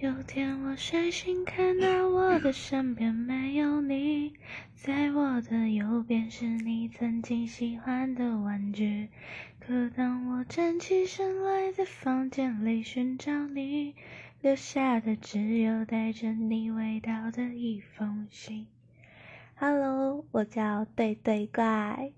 有天我睡醒，看到我的身边没有你，在我的右边是你曾经喜欢的玩具。可当我站起身来，在房间里寻找你，留下的只有带着你味道的一封信。Hello，我叫对对怪。